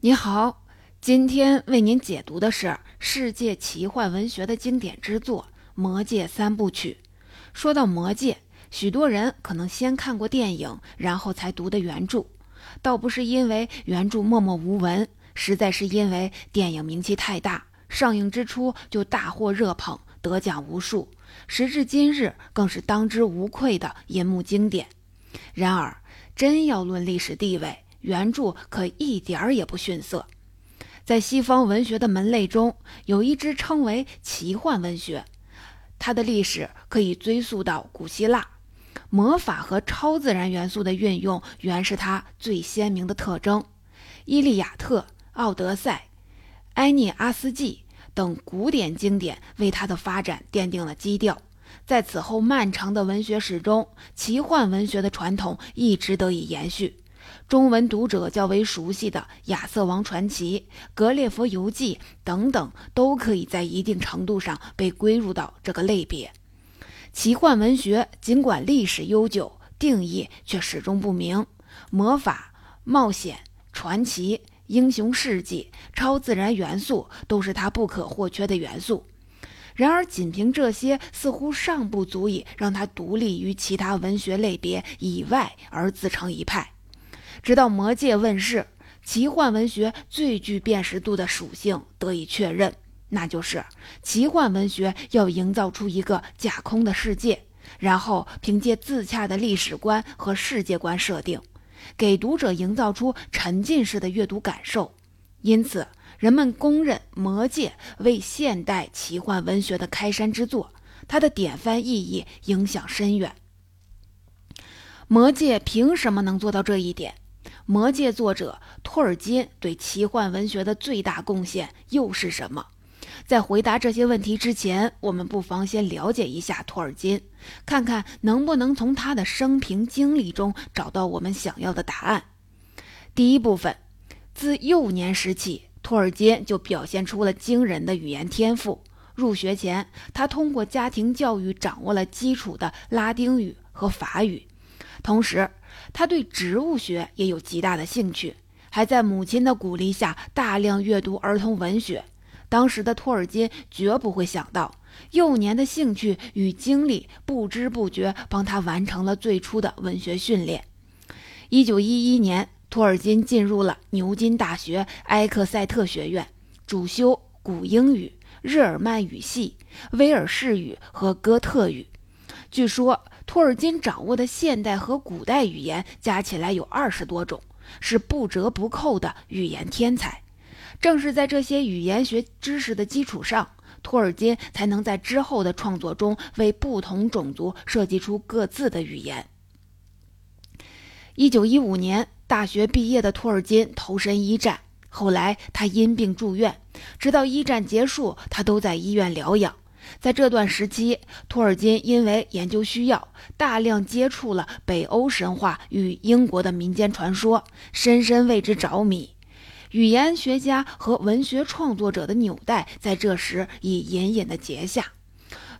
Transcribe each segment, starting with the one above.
你好，今天为您解读的是世界奇幻文学的经典之作《魔戒三部曲》。说到《魔戒》，许多人可能先看过电影，然后才读的原著。倒不是因为原著默默无闻，实在是因为电影名气太大，上映之初就大获热捧，得奖无数，时至今日更是当之无愧的银幕经典。然而，真要论历史地位，原著可一点儿也不逊色。在西方文学的门类中，有一支称为奇幻文学，它的历史可以追溯到古希腊。魔法和超自然元素的运用原是它最鲜明的特征。《伊利亚特》《奥德赛》《埃涅阿斯纪》等古典经典为它的发展奠定了基调。在此后漫长的文学史中，奇幻文学的传统一直得以延续。中文读者较为熟悉的《亚瑟王传奇》《格列佛游记》等等，都可以在一定程度上被归入到这个类别。奇幻文学尽管历史悠久，定义却始终不明。魔法、冒险、传奇、英雄事迹、超自然元素都是它不可或缺的元素。然而，仅凭这些似乎尚不足以让它独立于其他文学类别以外而自成一派。直到《魔戒》问世，奇幻文学最具辨识度的属性得以确认。那就是奇幻文学要营造出一个架空的世界，然后凭借自洽的历史观和世界观设定，给读者营造出沉浸式的阅读感受。因此，人们公认《魔戒》为现代奇幻文学的开山之作，它的典范意义影响深远。《魔戒》凭什么能做到这一点？《魔戒》作者托尔金对奇幻文学的最大贡献又是什么？在回答这些问题之前，我们不妨先了解一下托尔金，看看能不能从他的生平经历中找到我们想要的答案。第一部分，自幼年时起，托尔金就表现出了惊人的语言天赋。入学前，他通过家庭教育掌握了基础的拉丁语和法语，同时他对植物学也有极大的兴趣，还在母亲的鼓励下大量阅读儿童文学。当时的托尔金绝不会想到，幼年的兴趣与经历不知不觉帮他完成了最初的文学训练。一九一一年，托尔金进入了牛津大学埃克塞特学院，主修古英语、日耳曼语系、威尔士语和哥特语。据说，托尔金掌握的现代和古代语言加起来有二十多种，是不折不扣的语言天才。正是在这些语言学知识的基础上，托尔金才能在之后的创作中为不同种族设计出各自的语言。一九一五年大学毕业的托尔金投身一战，后来他因病住院，直到一战结束，他都在医院疗养。在这段时期，托尔金因为研究需要，大量接触了北欧神话与英国的民间传说，深深为之着迷。语言学家和文学创作者的纽带在这时已隐隐的结下。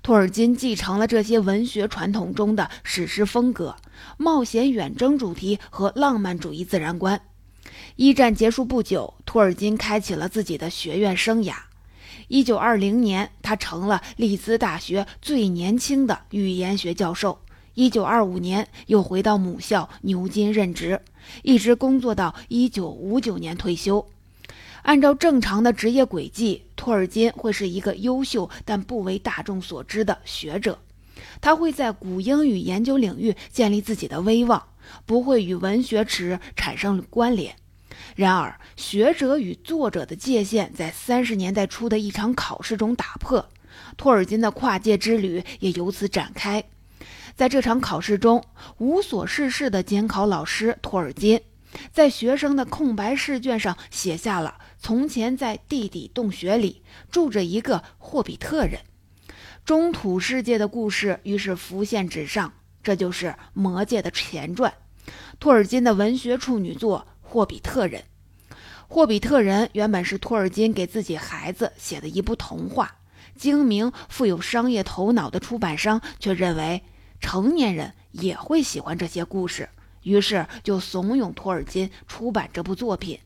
托尔金继承了这些文学传统中的史诗风格、冒险远征主题和浪漫主义自然观。一战结束不久，托尔金开启了自己的学院生涯。一九二零年，他成了利兹大学最年轻的语言学教授。一九二五年，又回到母校牛津任职。一直工作到一九五九年退休。按照正常的职业轨迹，托尔金会是一个优秀但不为大众所知的学者。他会在古英语研究领域建立自己的威望，不会与文学史产生关联。然而，学者与作者的界限在三十年代初的一场考试中打破，托尔金的跨界之旅也由此展开。在这场考试中，无所事事的监考老师托尔金，在学生的空白试卷上写下了：“从前在地底洞穴里住着一个霍比特人。”中土世界的故事于是浮现纸上，这就是《魔戒》的前传，托尔金的文学处女作《霍比特人》。《霍比特人》原本是托尔金给自己孩子写的一部童话，精明富有商业头脑的出版商却认为。成年人也会喜欢这些故事，于是就怂恿托尔金出版这部作品。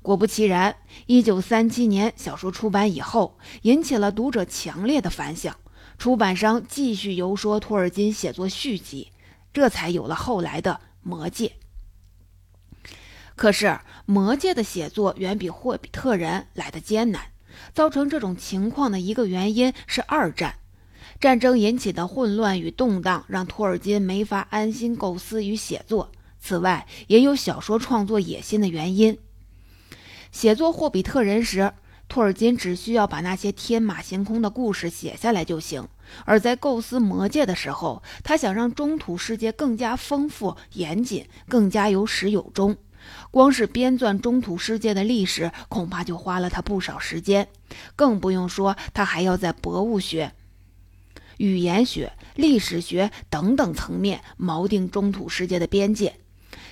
果不其然，一九三七年小说出版以后，引起了读者强烈的反响。出版商继续游说托尔金写作续集，这才有了后来的《魔戒》。可是，《魔界》的写作远比《霍比特人》来的艰难。造成这种情况的一个原因是二战，战争引起的混乱与动荡让托尔金没法安心构思与写作。此外，也有小说创作野心的原因。写作《霍比特人》时，托尔金只需要把那些天马行空的故事写下来就行；而在构思《魔戒》的时候，他想让中土世界更加丰富、严谨，更加有始有终。光是编撰中土世界的历史，恐怕就花了他不少时间，更不用说他还要在博物学、语言学、历史学等等层面锚定中土世界的边界。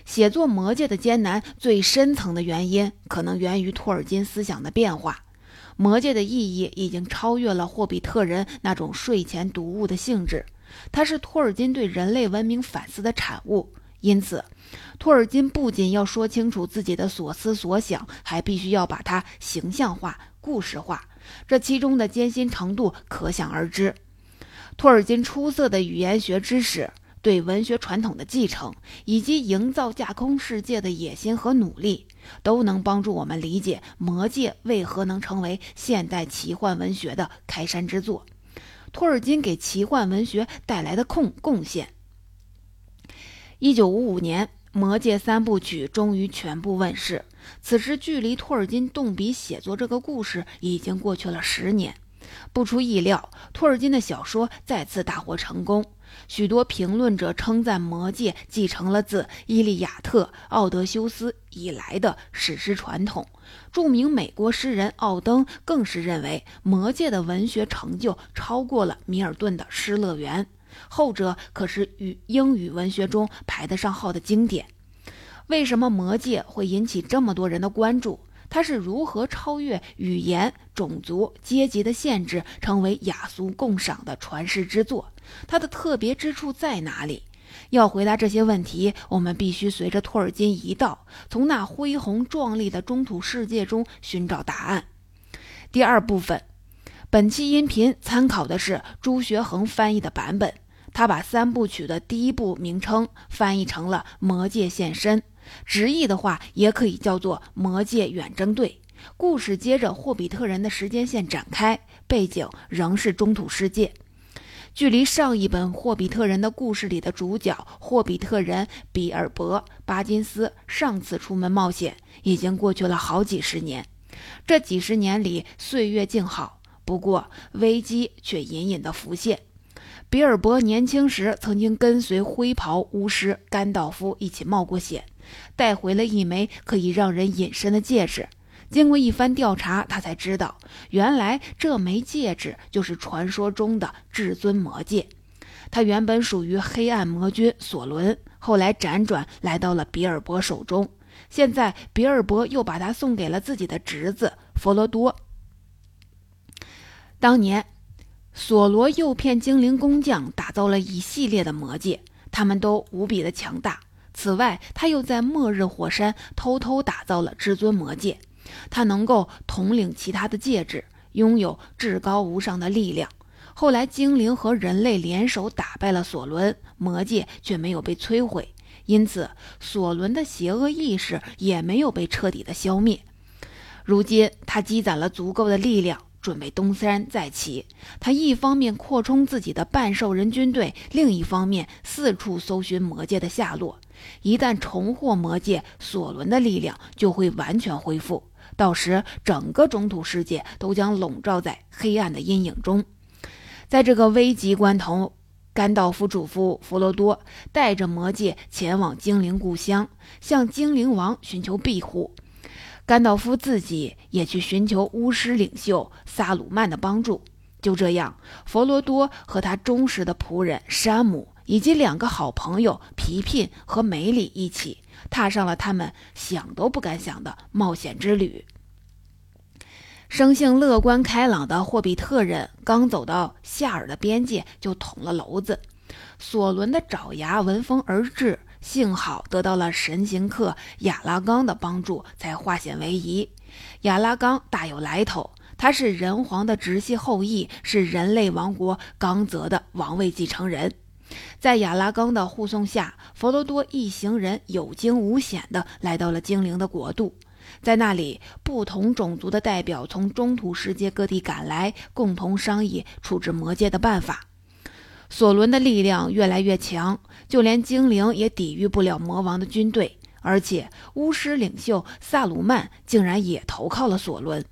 写作《魔戒》的艰难，最深层的原因可能源于托尔金思想的变化。《魔戒》的意义已经超越了《霍比特人》那种睡前读物的性质，它是托尔金对人类文明反思的产物。因此，托尔金不仅要说清楚自己的所思所想，还必须要把它形象化、故事化。这其中的艰辛程度可想而知。托尔金出色的语言学知识。对文学传统的继承，以及营造架空世界的野心和努力，都能帮助我们理解《魔戒》为何能成为现代奇幻文学的开山之作。托尔金给奇幻文学带来的贡贡献。一九五五年，《魔戒》三部曲终于全部问世。此时，距离托尔金动笔写作这个故事已经过去了十年。不出意料，托尔金的小说再次大获成功。许多评论者称赞《魔戒》继承了自《伊利亚特》奥德修斯以来的史诗传统。著名美国诗人奥登更是认为，《魔戒》的文学成就超过了米尔顿的《失乐园》，后者可是与英语文学中排得上号的经典。为什么《魔戒》会引起这么多人的关注？它是如何超越语言、种族、阶级的限制，成为雅俗共赏的传世之作？它的特别之处在哪里？要回答这些问题，我们必须随着托尔金一道，从那恢宏壮丽的中土世界中寻找答案。第二部分，本期音频参考的是朱学恒翻译的版本，他把三部曲的第一部名称翻译成了《魔界现身》。直译的话，也可以叫做《魔界远征队》。故事接着霍比特人的时间线展开，背景仍是中土世界。距离上一本《霍比特人》的故事里的主角霍比特人比尔博·巴金斯上次出门冒险，已经过去了好几十年。这几十年里，岁月静好，不过危机却隐隐的浮现。比尔博年轻时曾经跟随灰袍巫师甘道夫一起冒过险。带回了一枚可以让人隐身的戒指。经过一番调查，他才知道，原来这枚戒指就是传说中的至尊魔戒。它原本属于黑暗魔君索伦，后来辗转来到了比尔博手中。现在，比尔博又把它送给了自己的侄子佛罗多。当年，索罗诱骗精灵工匠打造了一系列的魔戒，他们都无比的强大。此外，他又在末日火山偷偷打造了至尊魔戒，他能够统领其他的戒指，拥有至高无上的力量。后来，精灵和人类联手打败了索伦，魔戒却没有被摧毁，因此索伦的邪恶意识也没有被彻底的消灭。如今，他积攒了足够的力量。准备东山再起，他一方面扩充自己的半兽人军队，另一方面四处搜寻魔界的下落。一旦重获魔界，索伦的力量就会完全恢复，到时整个中土世界都将笼罩在黑暗的阴影中。在这个危急关头，甘道夫嘱咐弗罗多带着魔戒前往精灵故乡，向精灵王寻求庇护。甘道夫自己也去寻求巫师领袖萨鲁曼的帮助。就这样，佛罗多和他忠实的仆人山姆以及两个好朋友皮聘和梅里一起，踏上了他们想都不敢想的冒险之旅。生性乐观开朗的霍比特人刚走到夏尔的边界，就捅了娄子。索伦的爪牙闻风而至。幸好得到了神行客亚拉冈的帮助，才化险为夷。亚拉冈大有来头，他是人皇的直系后裔，是人类王国冈泽的王位继承人。在亚拉冈的护送下，佛罗多一行人有惊无险地来到了精灵的国度。在那里，不同种族的代表从中土世界各地赶来，共同商议处置魔戒的办法。索伦的力量越来越强，就连精灵也抵御不了魔王的军队。而且，巫师领袖萨鲁曼竟然也投靠了索伦，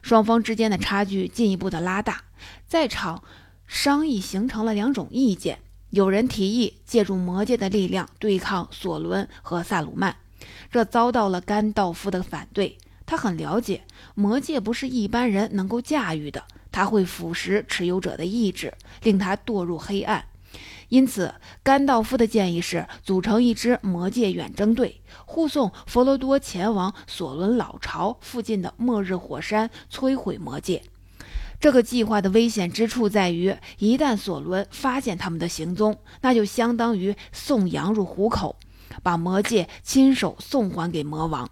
双方之间的差距进一步的拉大。在场商议形成了两种意见：有人提议借助魔界的力量对抗索伦和萨鲁曼，这遭到了甘道夫的反对。他很了解魔界不是一般人能够驾驭的。他会腐蚀持有者的意志，令他堕入黑暗。因此，甘道夫的建议是组成一支魔界远征队，护送佛罗多前往索伦老巢附近的末日火山，摧毁魔界。这个计划的危险之处在于，一旦索伦发现他们的行踪，那就相当于送羊入虎口，把魔界亲手送还给魔王。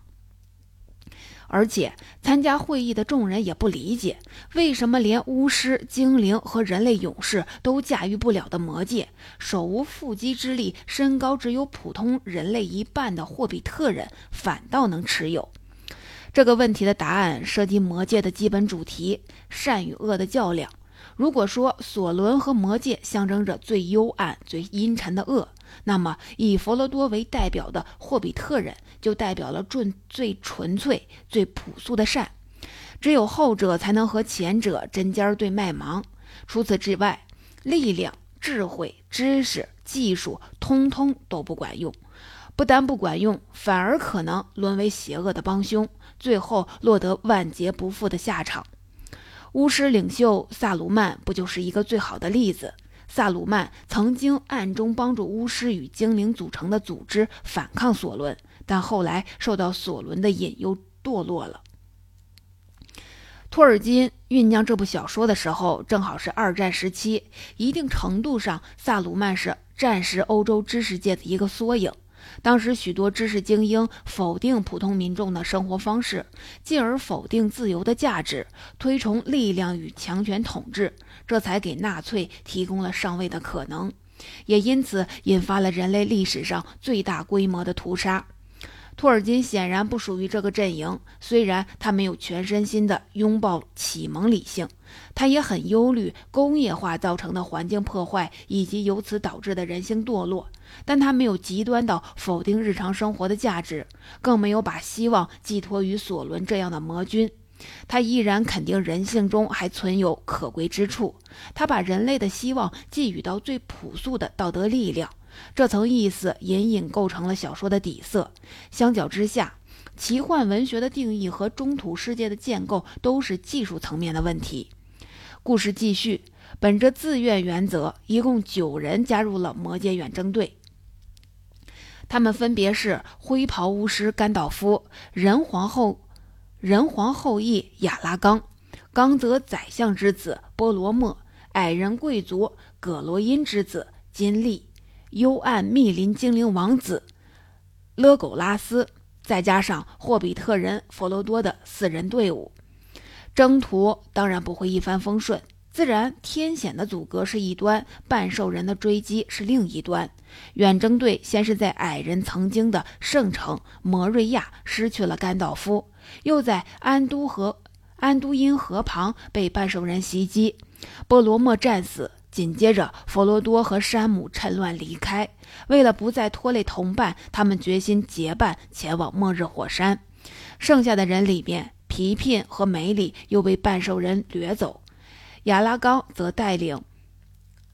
而且参加会议的众人也不理解，为什么连巫师、精灵和人类勇士都驾驭不了的魔界，手无缚鸡之力、身高只有普通人类一半的霍比特人反倒能持有？这个问题的答案涉及魔界的基本主题：善与恶的较量。如果说索伦和魔界象征着最幽暗、最阴沉的恶，那么以佛罗多为代表的霍比特人就代表了最最纯粹、最朴素的善。只有后者才能和前者针尖对麦芒。除此之外，力量、智慧、知识、技术，通通都不管用。不但不管用，反而可能沦为邪恶的帮凶，最后落得万劫不复的下场。巫师领袖萨鲁曼不就是一个最好的例子？萨鲁曼曾经暗中帮助巫师与精灵组成的组织反抗索伦，但后来受到索伦的引诱堕落了。托尔金酝酿这部小说的时候，正好是二战时期，一定程度上，萨鲁曼是战时欧洲知识界的一个缩影。当时许多知识精英否定普通民众的生活方式，进而否定自由的价值，推崇力量与强权统治，这才给纳粹提供了上位的可能，也因此引发了人类历史上最大规模的屠杀。托尔金显然不属于这个阵营，虽然他没有全身心地拥抱启蒙理性，他也很忧虑工业化造成的环境破坏以及由此导致的人性堕落，但他没有极端到否定日常生活的价值，更没有把希望寄托于索伦这样的魔君。他依然肯定人性中还存有可贵之处，他把人类的希望寄予到最朴素的道德力量。这层意思隐隐构成了小说的底色。相较之下，奇幻文学的定义和中土世界的建构都是技术层面的问题。故事继续，本着自愿原则，一共九人加入了魔界远征队。他们分别是灰袍巫师甘道夫、人皇后、人皇后裔雅拉冈、冈泽宰相之子波罗莫、矮人贵族葛罗因之子金利。幽暗密林精灵王子勒苟拉斯，再加上霍比特人佛罗多的四人队伍，征途当然不会一帆风顺。自然天险的阻隔是一端，半兽人的追击是另一端。远征队先是在矮人曾经的圣城摩瑞亚失去了甘道夫，又在安都河安都因河旁被半兽人袭击，波罗莫战死。紧接着，佛罗多和山姆趁乱离开。为了不再拖累同伴，他们决心结伴前往末日火山。剩下的人里面，皮聘和梅里又被半兽人掠走。亚拉冈则带领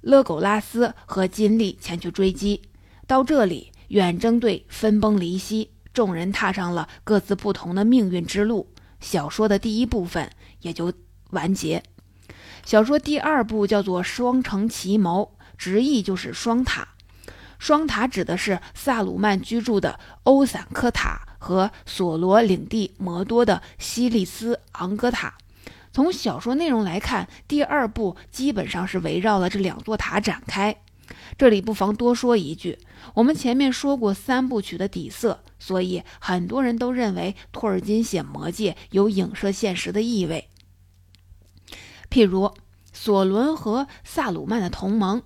勒苟拉斯和金利前去追击。到这里，远征队分崩离析，众人踏上了各自不同的命运之路。小说的第一部分也就完结。小说第二部叫做《双城奇谋》，直译就是“双塔”。双塔指的是萨鲁曼居住的欧散克塔和索罗领地摩多的西利斯昂格塔。从小说内容来看，第二部基本上是围绕了这两座塔展开。这里不妨多说一句，我们前面说过三部曲的底色，所以很多人都认为托尔金写《魔戒》有影射现实的意味。譬如索伦和萨鲁曼的同盟，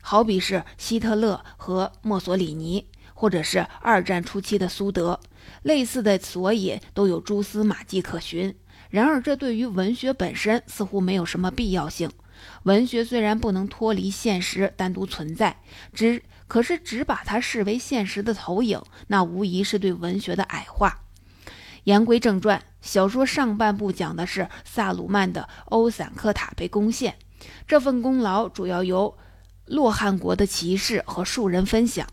好比是希特勒和墨索里尼，或者是二战初期的苏德，类似的索引都有蛛丝马迹可循。然而，这对于文学本身似乎没有什么必要性。文学虽然不能脱离现实单独存在，只可是只把它视为现实的投影，那无疑是对文学的矮化。言归正传，小说上半部讲的是萨鲁曼的欧散克塔被攻陷，这份功劳主要由洛汗国的骑士和庶人分享。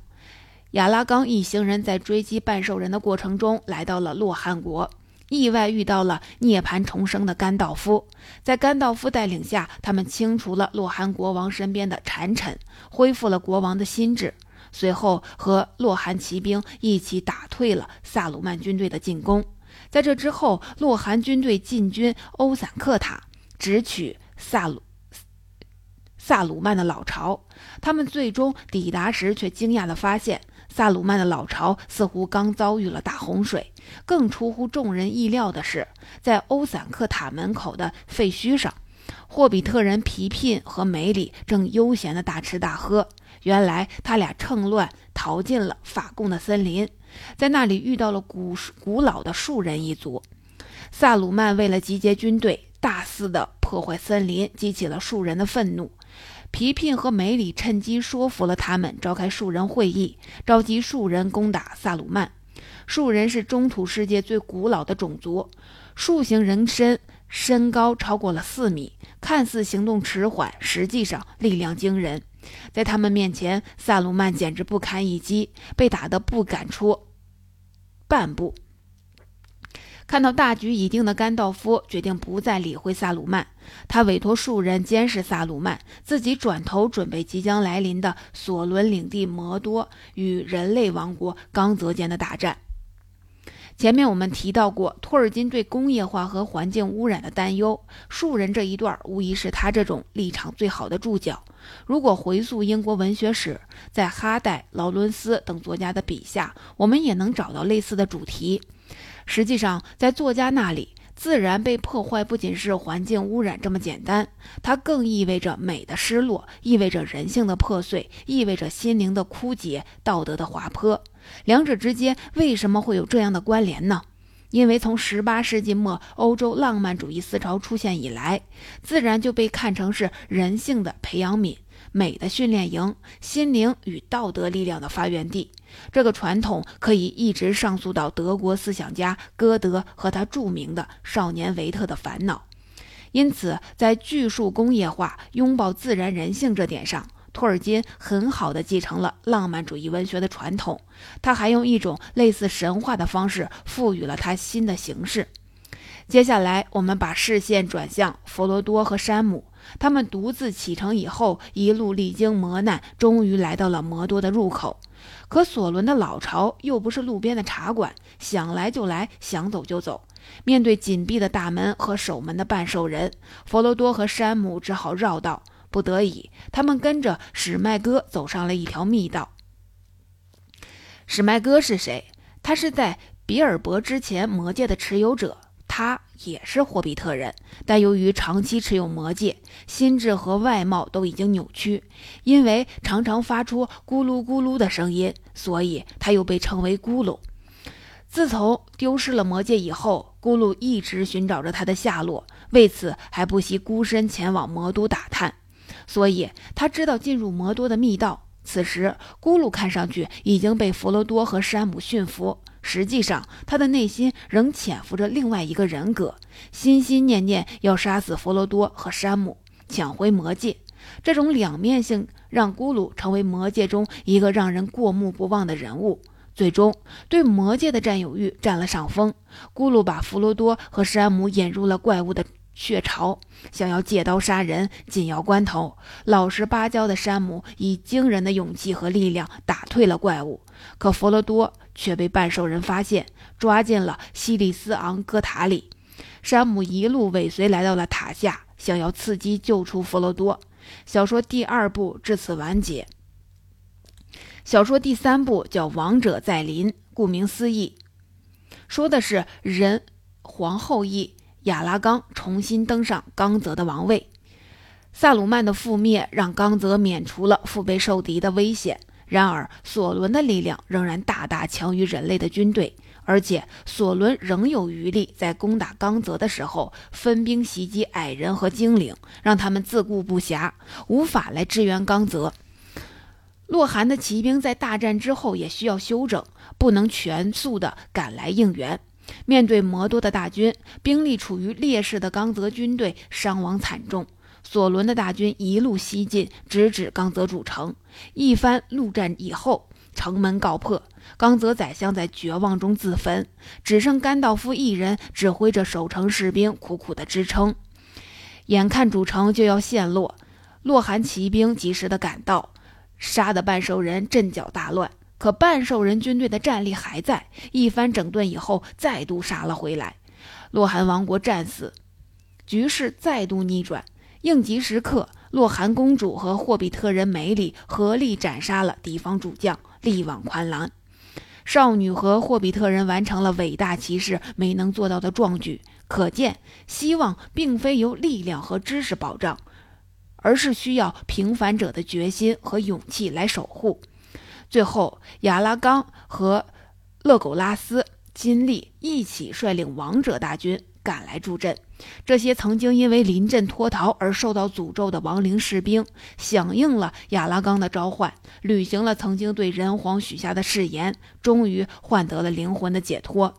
亚拉冈一行人在追击半兽人的过程中，来到了洛汗国。意外遇到了涅槃重生的甘道夫，在甘道夫带领下，他们清除了洛汗国王身边的谗臣，恢复了国王的心智。随后和洛汗骑兵一起打退了萨鲁曼军队的进攻。在这之后，洛汗军队进军欧散克塔，直取萨鲁萨鲁曼的老巢。他们最终抵达时，却惊讶地发现。萨鲁曼的老巢似乎刚遭遇了大洪水。更出乎众人意料的是，在欧散克塔门口的废墟上，霍比特人皮聘和梅里正悠闲地大吃大喝。原来，他俩趁乱逃进了法贡的森林，在那里遇到了古古老的树人一族。萨鲁曼为了集结军队，大肆的破坏森林，激起了树人的愤怒。皮聘和梅里趁机说服了他们，召开树人会议，召集树人攻打萨鲁曼。树人是中土世界最古老的种族，树形人身，身高超过了四米，看似行动迟缓，实际上力量惊人。在他们面前，萨鲁曼简直不堪一击，被打得不敢出半步。看到大局已定的甘道夫决定不再理会萨鲁曼，他委托数人监视萨鲁曼，自己转头准备即将来临的索伦领地摩多与人类王国刚泽间的大战。前面我们提到过，托尔金对工业化和环境污染的担忧，树人这一段无疑是他这种立场最好的注脚。如果回溯英国文学史，在哈代、劳伦斯等作家的笔下，我们也能找到类似的主题。实际上，在作家那里，自然被破坏不仅是环境污染这么简单，它更意味着美的失落，意味着人性的破碎，意味着心灵的枯竭，道德的滑坡。两者之间为什么会有这样的关联呢？因为从18世纪末欧洲浪漫主义思潮出现以来，自然就被看成是人性的培养皿。美的训练营，心灵与道德力量的发源地。这个传统可以一直上溯到德国思想家歌德和他著名的《少年维特的烦恼》。因此，在巨树工业化、拥抱自然人性这点上，托尔金很好的继承了浪漫主义文学的传统。他还用一种类似神话的方式赋予了它新的形式。接下来，我们把视线转向佛罗多和山姆。他们独自启程以后，一路历经磨难，终于来到了摩多的入口。可索伦的老巢又不是路边的茶馆，想来就来，想走就走。面对紧闭的大门和守门的半兽人，佛罗多和山姆只好绕道。不得已，他们跟着史麦哥走上了一条密道。史麦哥是谁？他是在比尔博之前魔戒的持有者。他也是霍比特人，但由于长期持有魔戒，心智和外貌都已经扭曲。因为常常发出咕噜咕噜的声音，所以他又被称为咕噜。自从丢失了魔戒以后，咕噜一直寻找着他的下落，为此还不惜孤身前往魔都打探。所以他知道进入魔都的密道。此时，咕噜看上去已经被弗罗多和山姆驯服。实际上，他的内心仍潜伏着另外一个人格，心心念念要杀死弗罗多和山姆，抢回魔戒。这种两面性让咕噜成为魔戒中一个让人过目不忘的人物，最终对魔戒的占有欲占了上风。咕噜把弗罗多和山姆引入了怪物的血巢，想要借刀杀人。紧要关头，老实巴交的山姆以惊人的勇气和力量打退了怪物，可弗罗多。却被半兽人发现，抓进了西里斯昂戈塔里。山姆一路尾随，来到了塔下，想要伺机救出弗罗多。小说第二部至此完结。小说第三部叫《王者在临》，顾名思义，说的是人皇后裔亚拉冈重新登上冈泽的王位。萨鲁曼的覆灭让冈泽免除了腹背受敌的危险，然而索伦的力量仍然大大强于人类的军队。而且索伦仍有余力，在攻打冈泽的时候分兵袭击矮人和精灵，让他们自顾不暇，无法来支援冈泽。洛寒的骑兵在大战之后也需要休整，不能全速的赶来应援。面对摩多的大军，兵力处于劣势的刚泽军队伤亡惨重。索伦的大军一路西进，直指刚泽主城。一番陆战以后，城门告破。刚泽宰相在绝望中自焚，只剩甘道夫一人指挥着守城士兵苦苦的支撑。眼看主城就要陷落，洛汗骑兵及时的赶到，杀得半兽人阵脚大乱。可半兽人军队的战力还在，一番整顿以后，再度杀了回来。洛汗王国战死，局势再度逆转。应急时刻，洛汗公主和霍比特人梅里合力斩杀了敌方主将，力挽狂澜。少女和霍比特人完成了伟大骑士没能做到的壮举，可见希望并非由力量和知识保障，而是需要平凡者的决心和勇气来守护。最后，亚拉冈和勒苟拉斯、金利一起率领王者大军赶来助阵。这些曾经因为临阵脱逃而受到诅咒的亡灵士兵，响应了亚拉冈的召唤，履行了曾经对人皇许下的誓言，终于换得了灵魂的解脱。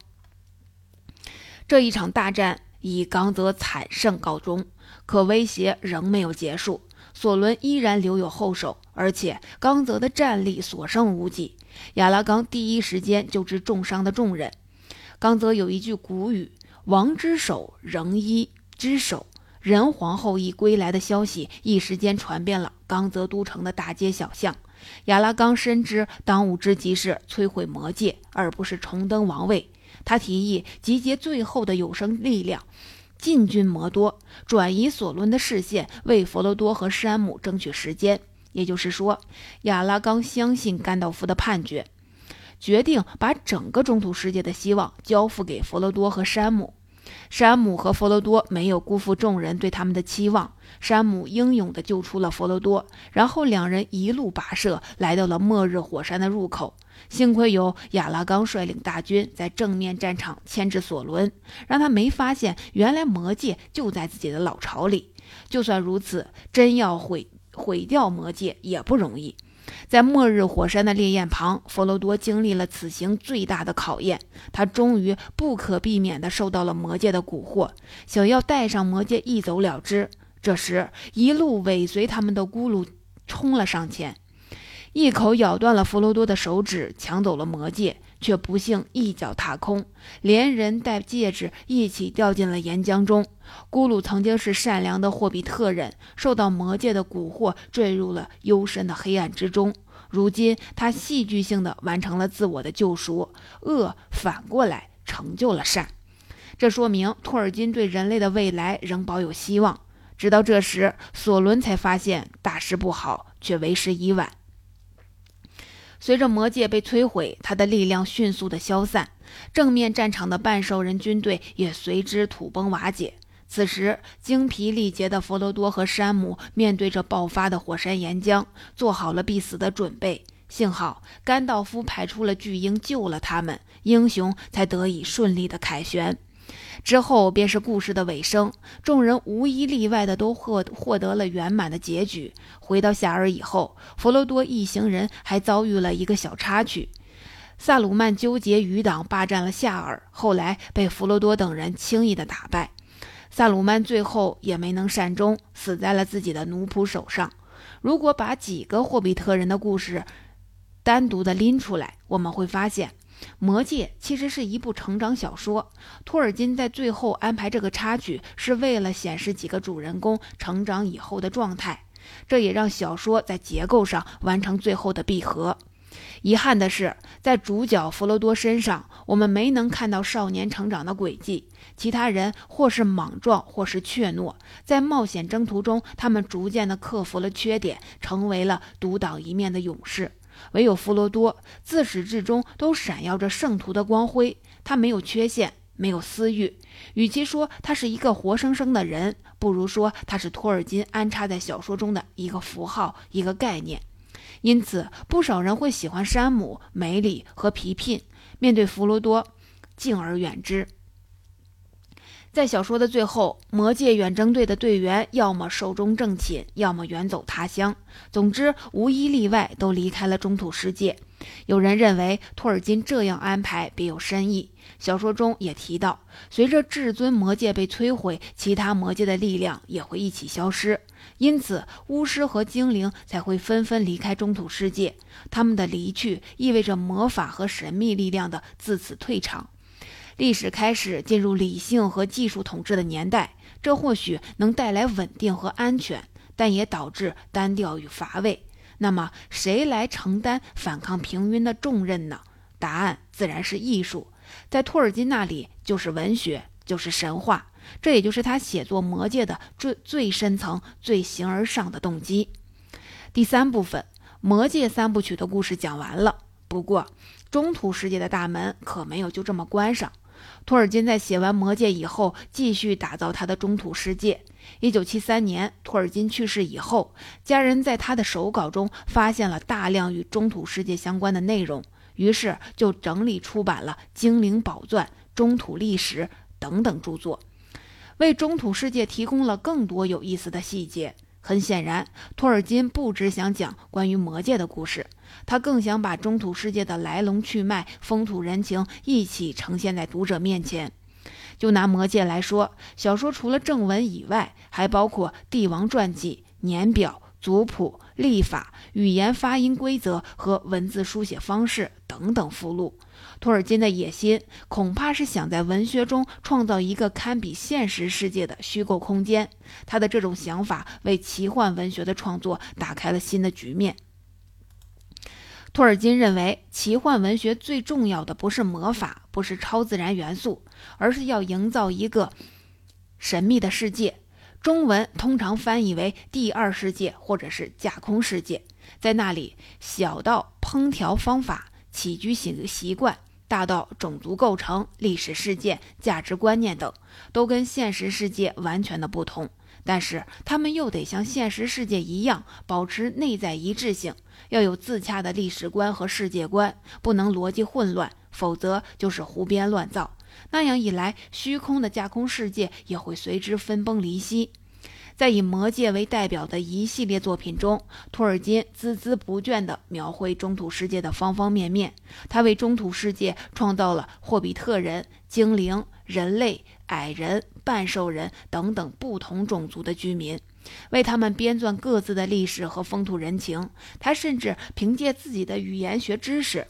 这一场大战以冈泽惨胜告终，可威胁仍没有结束。索伦依然留有后手，而且刚泽的战力所剩无几。亚拉冈第一时间救治重伤的众人。刚泽有一句古语。王之手仍一之手，人皇后一归来的消息一时间传遍了刚泽都城的大街小巷。亚拉冈深知当务之急是摧毁魔戒，而不是重登王位。他提议集结最后的有生力量，进军魔多，转移索伦的视线，为佛罗多和山姆争取时间。也就是说，亚拉冈相信甘道夫的判决，决定把整个中土世界的希望交付给佛罗多和山姆。山姆和佛罗多没有辜负众人对他们的期望，山姆英勇地救出了佛罗多，然后两人一路跋涉来到了末日火山的入口。幸亏有亚拉冈率领大军在正面战场牵制索伦，让他没发现原来魔戒就在自己的老巢里。就算如此，真要毁毁掉魔戒也不容易。在末日火山的烈焰旁，佛罗多经历了此行最大的考验。他终于不可避免地受到了魔界的蛊惑，想要带上魔戒一走了之。这时，一路尾随他们的咕噜冲了上前，一口咬断了佛罗多的手指，抢走了魔戒。却不幸一脚踏空，连人带戒指一起掉进了岩浆中。咕噜曾经是善良的霍比特人，受到魔戒的蛊惑，坠入了幽深的黑暗之中。如今，他戏剧性的完成了自我的救赎，恶反过来成就了善。这说明托尔金对人类的未来仍抱有希望。直到这时，索伦才发现大事不好，却为时已晚。随着魔戒被摧毁，他的力量迅速的消散，正面战场的半兽人军队也随之土崩瓦解。此时，精疲力竭的佛罗多和山姆面对着爆发的火山岩浆，做好了必死的准备。幸好甘道夫派出了巨鹰救了他们，英雄才得以顺利的凯旋。之后便是故事的尾声，众人无一例外的都获获得了圆满的结局。回到夏尔以后，弗罗多一行人还遭遇了一个小插曲：萨鲁曼纠结余党霸占了夏尔，后来被弗罗多等人轻易的打败。萨鲁曼最后也没能善终，死在了自己的奴仆手上。如果把几个霍比特人的故事单独的拎出来，我们会发现。《魔戒》其实是一部成长小说，托尔金在最后安排这个插曲，是为了显示几个主人公成长以后的状态，这也让小说在结构上完成最后的闭合。遗憾的是，在主角弗罗多身上，我们没能看到少年成长的轨迹。其他人或是莽撞，或是怯懦，在冒险征途中，他们逐渐地克服了缺点，成为了独当一面的勇士。唯有弗罗多自始至终都闪耀着圣徒的光辉，他没有缺陷，没有私欲。与其说他是一个活生生的人，不如说他是托尔金安插在小说中的一个符号、一个概念。因此，不少人会喜欢山姆、梅里和皮聘，面对弗罗多，敬而远之。在小说的最后，魔界远征队的队员要么寿终正寝，要么远走他乡，总之无一例外都离开了中土世界。有人认为托尔金这样安排别有深意。小说中也提到，随着至尊魔界被摧毁，其他魔界的力量也会一起消失，因此巫师和精灵才会纷纷离开中土世界。他们的离去意味着魔法和神秘力量的自此退场。历史开始进入理性和技术统治的年代，这或许能带来稳定和安全，但也导致单调与乏味。那么，谁来承担反抗平庸的重任呢？答案自然是艺术，在托尔金那里就是文学，就是神话，这也就是他写作《魔戒》的最最深层、最形而上的动机。第三部分，《魔戒》三部曲的故事讲完了，不过中土世界的大门可没有就这么关上。托尔金在写完《魔戒》以后，继续打造他的中土世界。一九七三年，托尔金去世以后，家人在他的手稿中发现了大量与中土世界相关的内容，于是就整理出版了《精灵宝钻》《中土历史》等等著作，为中土世界提供了更多有意思的细节。很显然，托尔金不只想讲关于魔界的故事。他更想把中土世界的来龙去脉、风土人情一起呈现在读者面前。就拿《魔戒》来说，小说除了正文以外，还包括帝王传记、年表、族谱、历法、语言发音规则和文字书写方式等等附录。托尔金的野心恐怕是想在文学中创造一个堪比现实世界的虚构空间。他的这种想法为奇幻文学的创作打开了新的局面。托尔金认为，奇幻文学最重要的不是魔法，不是超自然元素，而是要营造一个神秘的世界。中文通常翻译为“第二世界”或者是“架空世界”。在那里，小到烹调方法、起居习习惯，大到种族构成、历史事件、价值观念等，都跟现实世界完全的不同。但是，他们又得像现实世界一样，保持内在一致性。要有自洽的历史观和世界观，不能逻辑混乱，否则就是胡编乱造。那样一来，虚空的架空世界也会随之分崩离析。在以《魔戒》为代表的一系列作品中，托尔金孜孜不倦地描绘中土世界的方方面面。他为中土世界创造了霍比特人、精灵、人类、矮人、半兽人等等不同种族的居民。为他们编撰各自的历史和风土人情，他甚至凭借自己的语言学知识，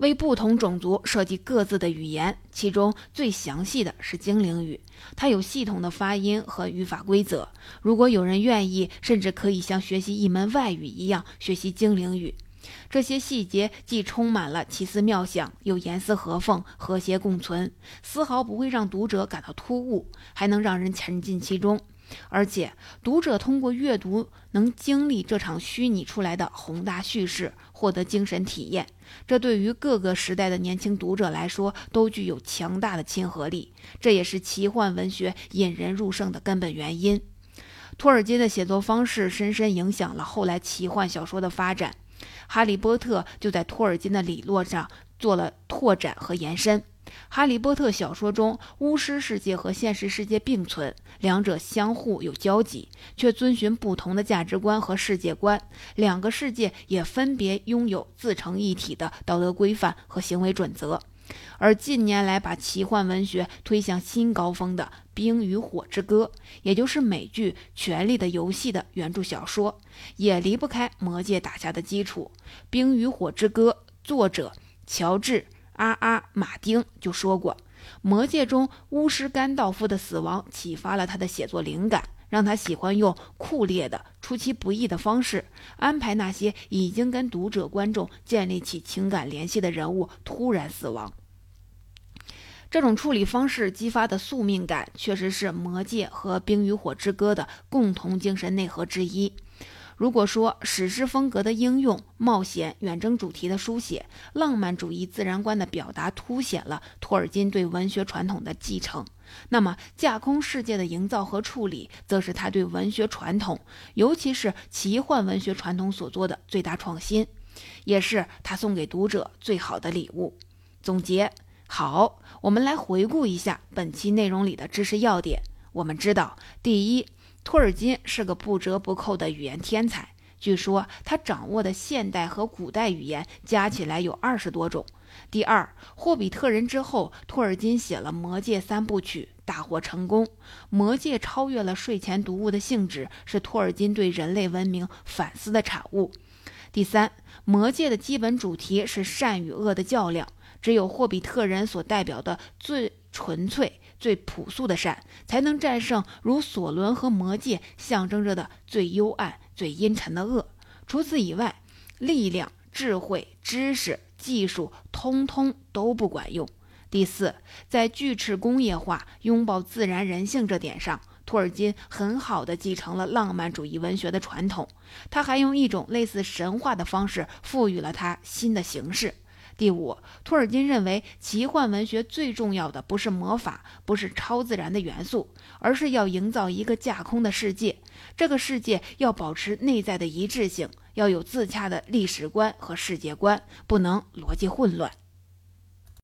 为不同种族设计各自的语言。其中最详细的是精灵语，它有系统的发音和语法规则。如果有人愿意，甚至可以像学习一门外语一样学习精灵语。这些细节既充满了奇思妙想，又严丝合缝、和谐共存，丝毫不会让读者感到突兀，还能让人沉浸其中。而且，读者通过阅读能经历这场虚拟出来的宏大叙事，获得精神体验。这对于各个时代的年轻读者来说，都具有强大的亲和力。这也是奇幻文学引人入胜的根本原因。托尔金的写作方式深深影响了后来奇幻小说的发展，《哈利波特》就在托尔金的理论上做了拓展和延伸。《哈利波特》小说中，巫师世界和现实世界并存，两者相互有交集，却遵循不同的价值观和世界观。两个世界也分别拥有自成一体的道德规范和行为准则。而近年来把奇幻文学推向新高峰的《冰与火之歌》，也就是美剧《权力的游戏》的原著小说，也离不开《魔戒》打下的基础。《冰与火之歌》作者乔治。阿阿马丁就说过，《魔戒》中巫师甘道夫的死亡启发了他的写作灵感，让他喜欢用酷烈的、出其不意的方式安排那些已经跟读者、观众建立起情感联系的人物突然死亡。这种处理方式激发的宿命感，确实是《魔戒》和《冰与火之歌》的共同精神内核之一。如果说史诗风格的应用、冒险、远征主题的书写、浪漫主义自然观的表达，凸显了托尔金对文学传统的继承，那么架空世界的营造和处理，则是他对文学传统，尤其是奇幻文学传统所做的最大创新，也是他送给读者最好的礼物。总结好，我们来回顾一下本期内容里的知识要点。我们知道，第一。托尔金是个不折不扣的语言天才，据说他掌握的现代和古代语言加起来有二十多种。第二，《霍比特人》之后，托尔金写了《魔戒》三部曲，大获成功。《魔戒》超越了睡前读物的性质，是托尔金对人类文明反思的产物。第三，《魔戒》的基本主题是善与恶的较量，只有霍比特人所代表的最纯粹。最朴素的善，才能战胜如索伦和魔戒象征着的最幽暗、最阴沉的恶。除此以外，力量、智慧、知识、技术，通通都不管用。第四，在锯齿工业化、拥抱自然人性这点上，托尔金很好的继承了浪漫主义文学的传统。他还用一种类似神话的方式，赋予了它新的形式。第五，托尔金认为，奇幻文学最重要的不是魔法，不是超自然的元素，而是要营造一个架空的世界。这个世界要保持内在的一致性，要有自洽的历史观和世界观，不能逻辑混乱。